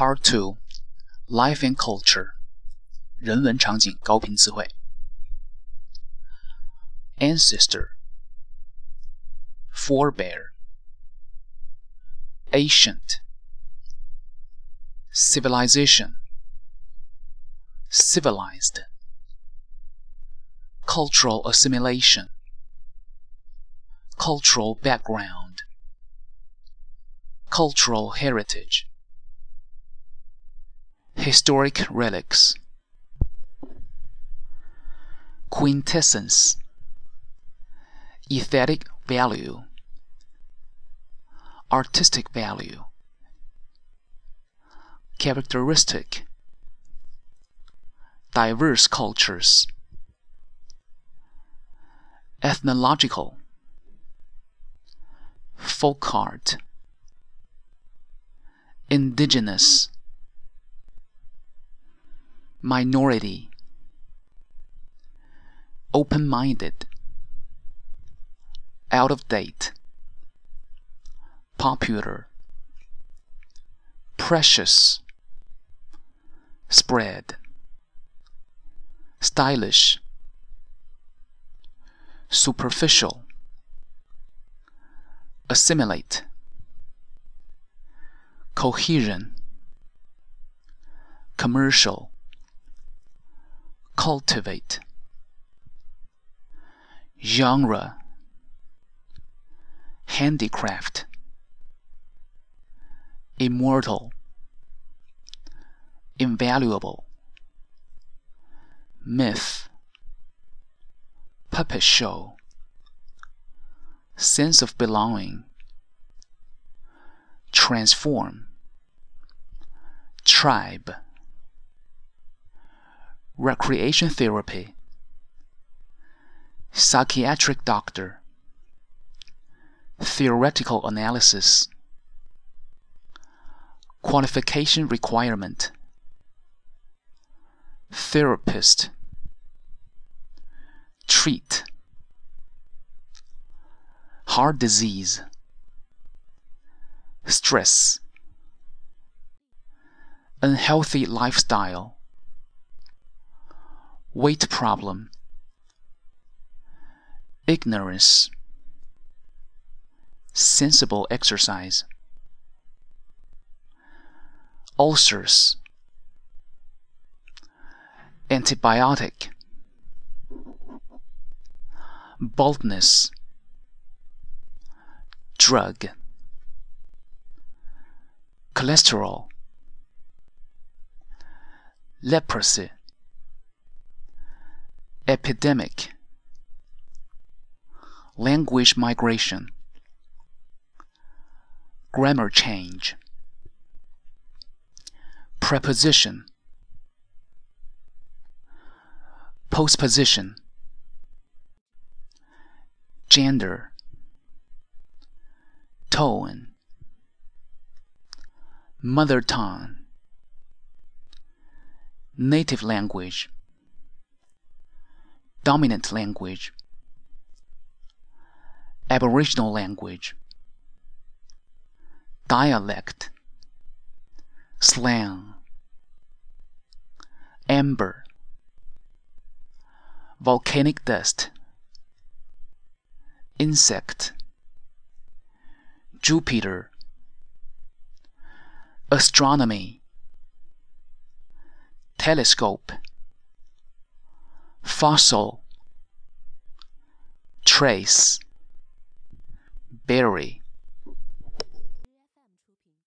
Part Two Life and Culture 人文场景高频词汇 Ancestor Forebear Ancient Civilization Civilized Cultural assimilation Cultural background Cultural heritage Historic relics. Quintessence. Aesthetic value. Artistic value. Characteristic. Diverse cultures. Ethnological. Folk art. Indigenous minority, open minded, out of date, popular, precious, spread, stylish, superficial, assimilate, cohesion, commercial cultivate. Genre. Handicraft. Immortal. Invaluable. Myth. Puppet show. Sense of belonging. Transform. Tribe recreation therapy, psychiatric doctor, theoretical analysis, qualification requirement, therapist, treat, heart disease, stress, unhealthy lifestyle weight problem, ignorance, sensible exercise, ulcers, antibiotic, baldness, drug, cholesterol, leprosy epidemic, language migration, grammar change, preposition, postposition, gender, tone, mother tongue, native language dominant language, aboriginal language, dialect, slang, amber, volcanic dust, insect, Jupiter, astronomy, telescope fossil trace berry